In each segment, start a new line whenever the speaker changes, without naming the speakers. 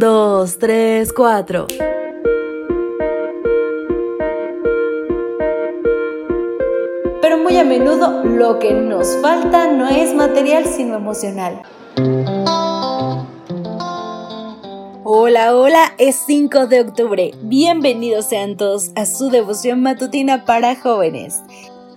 2, 3, 4. Pero muy a menudo lo que nos falta no es material sino emocional. Hola, hola, es 5 de octubre. Bienvenidos sean todos a su devoción matutina para jóvenes.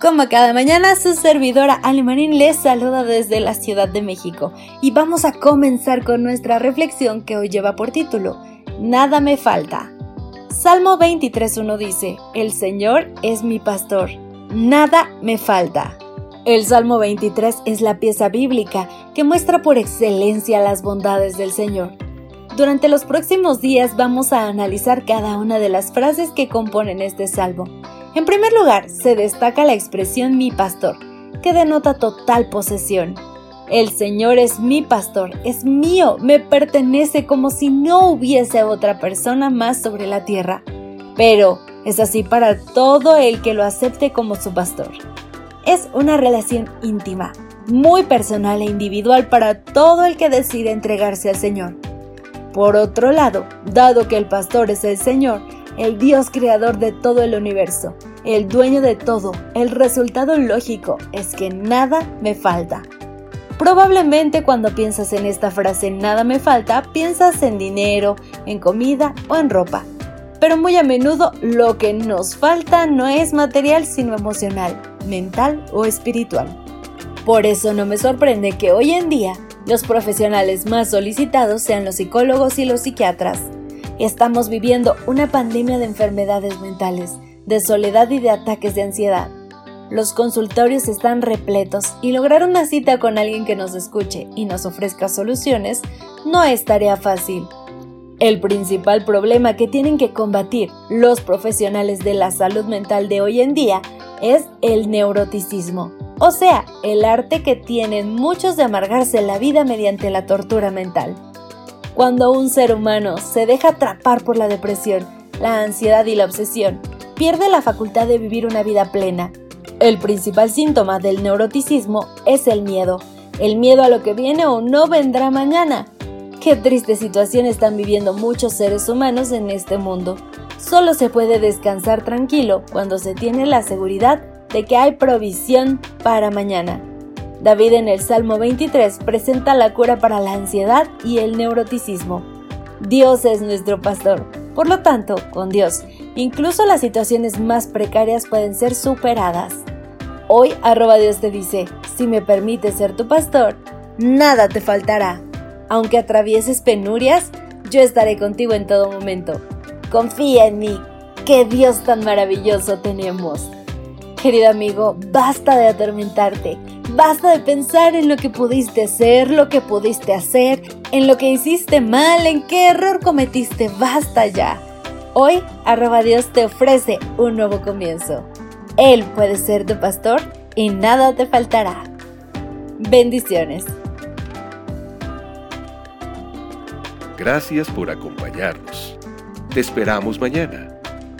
Como cada mañana, su servidora Alemarín les saluda desde la Ciudad de México y vamos a comenzar con nuestra reflexión que hoy lleva por título Nada me falta. Salmo 23.1 dice, El Señor es mi pastor, nada me falta. El Salmo 23 es la pieza bíblica que muestra por excelencia las bondades del Señor. Durante los próximos días vamos a analizar cada una de las frases que componen este salmo en primer lugar, se destaca la expresión mi pastor, que denota total posesión. El Señor es mi pastor, es mío, me pertenece como si no hubiese otra persona más sobre la tierra. Pero es así para todo el que lo acepte como su pastor. Es una relación íntima, muy personal e individual para todo el que decide entregarse al Señor. Por otro lado, dado que el pastor es el Señor, el Dios creador de todo el universo, el dueño de todo, el resultado lógico es que nada me falta. Probablemente cuando piensas en esta frase nada me falta, piensas en dinero, en comida o en ropa. Pero muy a menudo lo que nos falta no es material sino emocional, mental o espiritual. Por eso no me sorprende que hoy en día los profesionales más solicitados sean los psicólogos y los psiquiatras. Estamos viviendo una pandemia de enfermedades mentales, de soledad y de ataques de ansiedad. Los consultorios están repletos y lograr una cita con alguien que nos escuche y nos ofrezca soluciones no es tarea fácil. El principal problema que tienen que combatir los profesionales de la salud mental de hoy en día es el neuroticismo, o sea, el arte que tienen muchos de amargarse la vida mediante la tortura mental. Cuando un ser humano se deja atrapar por la depresión, la ansiedad y la obsesión, pierde la facultad de vivir una vida plena. El principal síntoma del neuroticismo es el miedo, el miedo a lo que viene o no vendrá mañana. Qué triste situación están viviendo muchos seres humanos en este mundo. Solo se puede descansar tranquilo cuando se tiene la seguridad de que hay provisión para mañana. David en el Salmo 23 presenta la cura para la ansiedad y el neuroticismo. Dios es nuestro pastor. Por lo tanto, con Dios, incluso las situaciones más precarias pueden ser superadas. Hoy, arroba Dios te dice, si me permites ser tu pastor, nada te faltará. Aunque atravieses penurias, yo estaré contigo en todo momento. Confía en mí. ¡Qué Dios tan maravilloso tenemos! Querido amigo, basta de atormentarte. Basta de pensar en lo que pudiste ser, lo que pudiste hacer, en lo que hiciste mal, en qué error cometiste. Basta ya. Hoy, arroba Dios te ofrece un nuevo comienzo. Él puede ser tu pastor y nada te faltará. Bendiciones.
Gracias por acompañarnos. Te esperamos mañana.